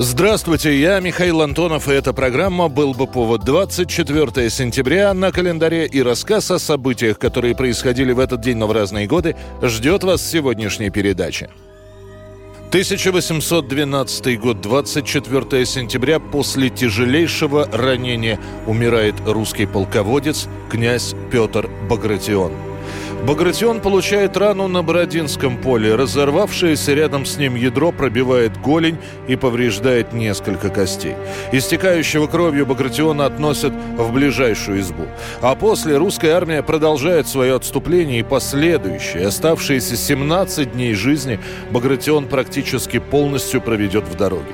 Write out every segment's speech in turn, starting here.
Здравствуйте, я Михаил Антонов, и эта программа «Был бы повод» 24 сентября на календаре и рассказ о событиях, которые происходили в этот день, но в разные годы, ждет вас в сегодняшней передаче. 1812 год, 24 сентября, после тяжелейшего ранения умирает русский полководец князь Петр Багратион – Багратион получает рану на Бородинском поле. Разорвавшееся рядом с ним ядро пробивает голень и повреждает несколько костей. Истекающего кровью Багратиона относят в ближайшую избу. А после русская армия продолжает свое отступление и последующие, оставшиеся 17 дней жизни, Багратион практически полностью проведет в дороге.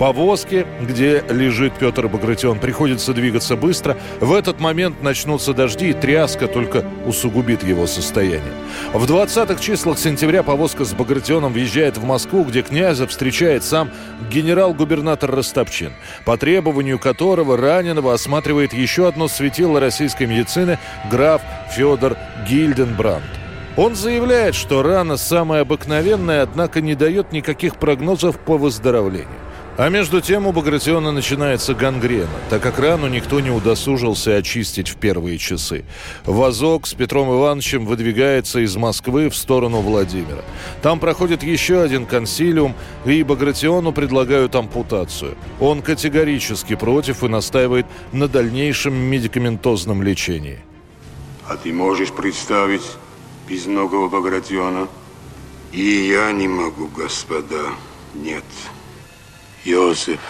Повозке, где лежит Петр Багратион, приходится двигаться быстро. В этот момент начнутся дожди, и тряска только усугубит его состояние. В 20-х числах сентября повозка с Багратионом въезжает в Москву, где князя встречает сам генерал-губернатор Ростопчин, по требованию которого раненого осматривает еще одно светило российской медицины граф Федор Гильденбранд. Он заявляет, что рана самая обыкновенная, однако не дает никаких прогнозов по выздоровлению. А между тем у Багратиона начинается гангрена, так как рану никто не удосужился очистить в первые часы. Вазок с Петром Ивановичем выдвигается из Москвы в сторону Владимира. Там проходит еще один консилиум, и Багратиону предлагают ампутацию. Он категорически против и настаивает на дальнейшем медикаментозном лечении. А ты можешь представить безногого Багратиона? И я не могу, господа. Нет. Йосиф,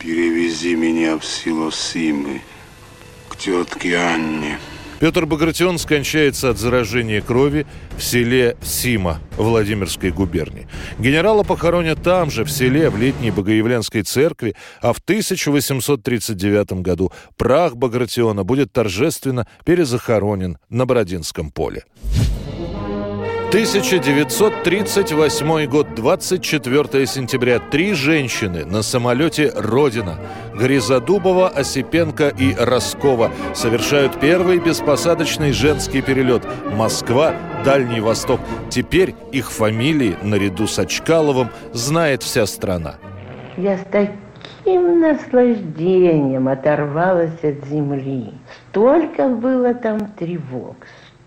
перевези меня в село Симы, к тетке Анне. Петр Багратион скончается от заражения крови в селе Сима Владимирской губернии. Генерала похоронят там же, в селе, в летней Богоявленской церкви, а в 1839 году прах Багратиона будет торжественно перезахоронен на Бородинском поле. 1938 год, 24 сентября. Три женщины на самолете «Родина» Гризодубова, Осипенко и Роскова совершают первый беспосадочный женский перелет. Москва, Дальний Восток. Теперь их фамилии, наряду с Очкаловым, знает вся страна. Я с таким наслаждением оторвалась от земли. Столько было там тревог,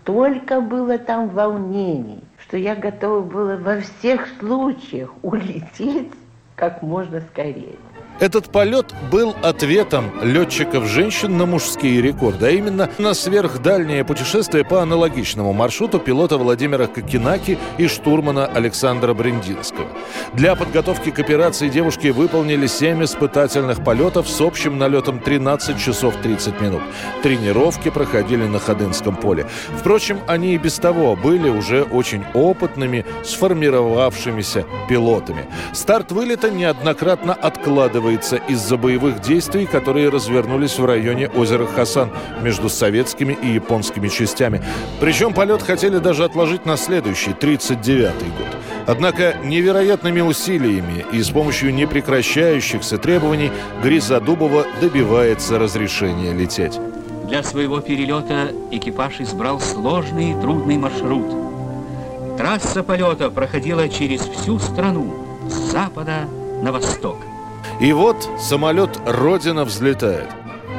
столько было там волнений, что я готова была во всех случаях улететь как можно скорее. Этот полет был ответом летчиков-женщин на мужские рекорды, а именно на сверхдальнее путешествие по аналогичному маршруту пилота Владимира Кокинаки и штурмана Александра Брендинского. Для подготовки к операции девушки выполнили 7 испытательных полетов с общим налетом 13 часов 30 минут. Тренировки проходили на Ходынском поле. Впрочем, они и без того были уже очень опытными, сформировавшимися пилотами. Старт вылета неоднократно откладывается из-за боевых действий, которые развернулись в районе озера Хасан между советскими и японскими частями. Причем полет хотели даже отложить на следующий, 39-й год. Однако невероятными усилиями и с помощью непрекращающихся требований Гризодубова добивается разрешения лететь. Для своего перелета экипаж избрал сложный и трудный маршрут. Трасса полета проходила через всю страну, с запада на восток. И вот самолет «Родина» взлетает.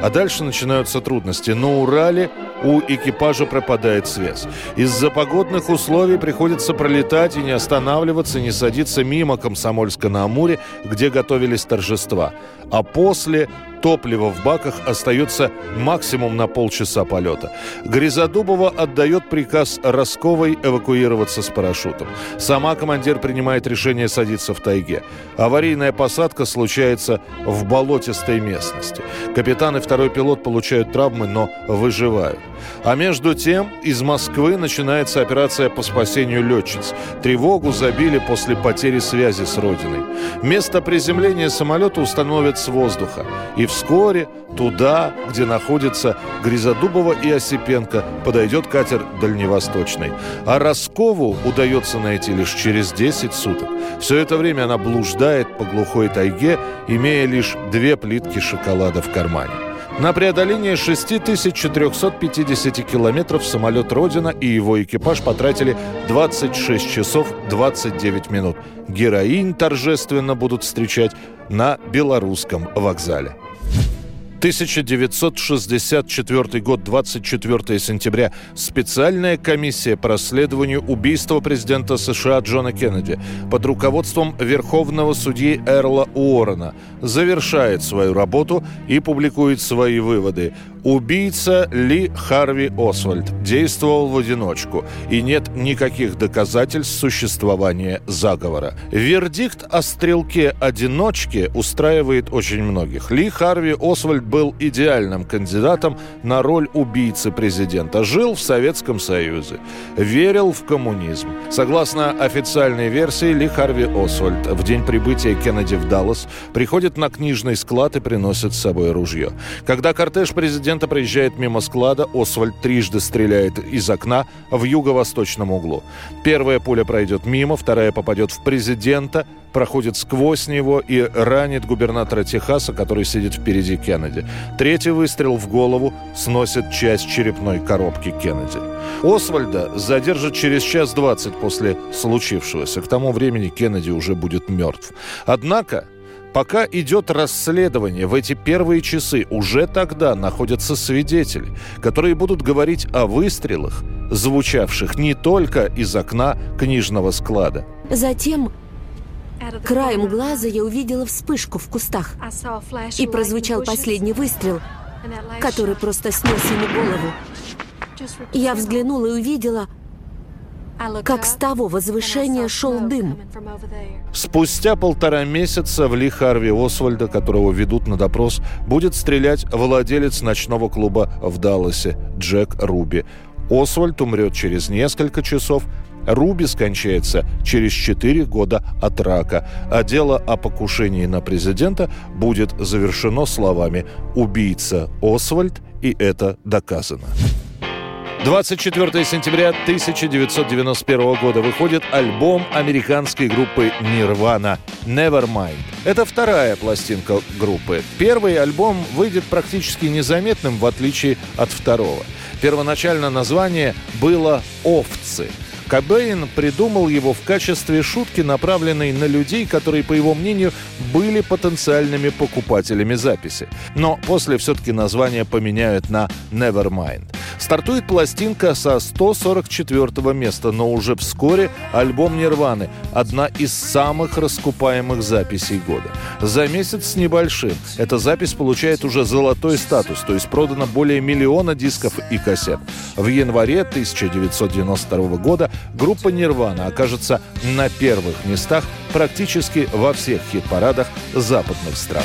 А дальше начинаются трудности. На Урале у экипажа пропадает связь. Из-за погодных условий приходится пролетать и не останавливаться, не садиться мимо Комсомольска-на-Амуре, где готовились торжества. А после топлива в баках остается максимум на полчаса полета. Гризодубова отдает приказ Росковой эвакуироваться с парашютом. Сама командир принимает решение садиться в тайге. Аварийная посадка случается в болотистой местности. Капитан и второй пилот получают травмы, но выживают. А между тем из Москвы начинается операция по спасению летчиц. Тревогу забили после потери связи с родиной. Место приземления самолета установят с воздуха. И в вскоре туда, где находятся Гризодубова и Осипенко, подойдет катер «Дальневосточный». А Роскову удается найти лишь через 10 суток. Все это время она блуждает по глухой тайге, имея лишь две плитки шоколада в кармане. На преодоление 6450 километров самолет «Родина» и его экипаж потратили 26 часов 29 минут. Героинь торжественно будут встречать на белорусском вокзале. 1964 год, 24 сентября. Специальная комиссия по расследованию убийства президента США Джона Кеннеди под руководством верховного судьи Эрла Уоррена завершает свою работу и публикует свои выводы. Убийца Ли Харви Освальд действовал в одиночку, и нет никаких доказательств существования заговора. Вердикт о стрелке-одиночке устраивает очень многих. Ли Харви Освальд был идеальным кандидатом на роль убийцы президента. Жил в Советском Союзе. Верил в коммунизм. Согласно официальной версии, Ли Харви Освальд в день прибытия Кеннеди в Даллас приходит на книжный склад и приносит с собой ружье. Когда кортеж президента президента проезжает мимо склада, Освальд трижды стреляет из окна в юго-восточном углу. Первая пуля пройдет мимо, вторая попадет в президента, проходит сквозь него и ранит губернатора Техаса, который сидит впереди Кеннеди. Третий выстрел в голову сносит часть черепной коробки Кеннеди. Освальда задержат через час двадцать после случившегося. К тому времени Кеннеди уже будет мертв. Однако Пока идет расследование, в эти первые часы уже тогда находятся свидетели, которые будут говорить о выстрелах, звучавших не только из окна книжного склада. Затем краем глаза я увидела вспышку в кустах, и прозвучал последний выстрел, который просто снес ему голову. Я взглянула и увидела, как с того возвышения шел дым. Спустя полтора месяца в Ли Харви Освальда, которого ведут на допрос, будет стрелять владелец ночного клуба в Далласе Джек Руби. Освальд умрет через несколько часов, Руби скончается через 4 года от рака, а дело о покушении на президента будет завершено словами «убийца Освальд, и это доказано». 24 сентября 1991 года выходит альбом американской группы Nirvana Nevermind. Это вторая пластинка группы. Первый альбом выйдет практически незаметным, в отличие от второго. Первоначально название было «Овцы». Кобейн придумал его в качестве шутки, направленной на людей, которые, по его мнению, были потенциальными покупателями записи. Но после все-таки название поменяют на Nevermind. Стартует пластинка со 144 места, но уже вскоре альбом «Нирваны» – одна из самых раскупаемых записей года. За месяц с небольшим эта запись получает уже золотой статус, то есть продано более миллиона дисков и кассет. В январе 1992 года группа «Нирвана» окажется на первых местах практически во всех хит-парадах западных стран.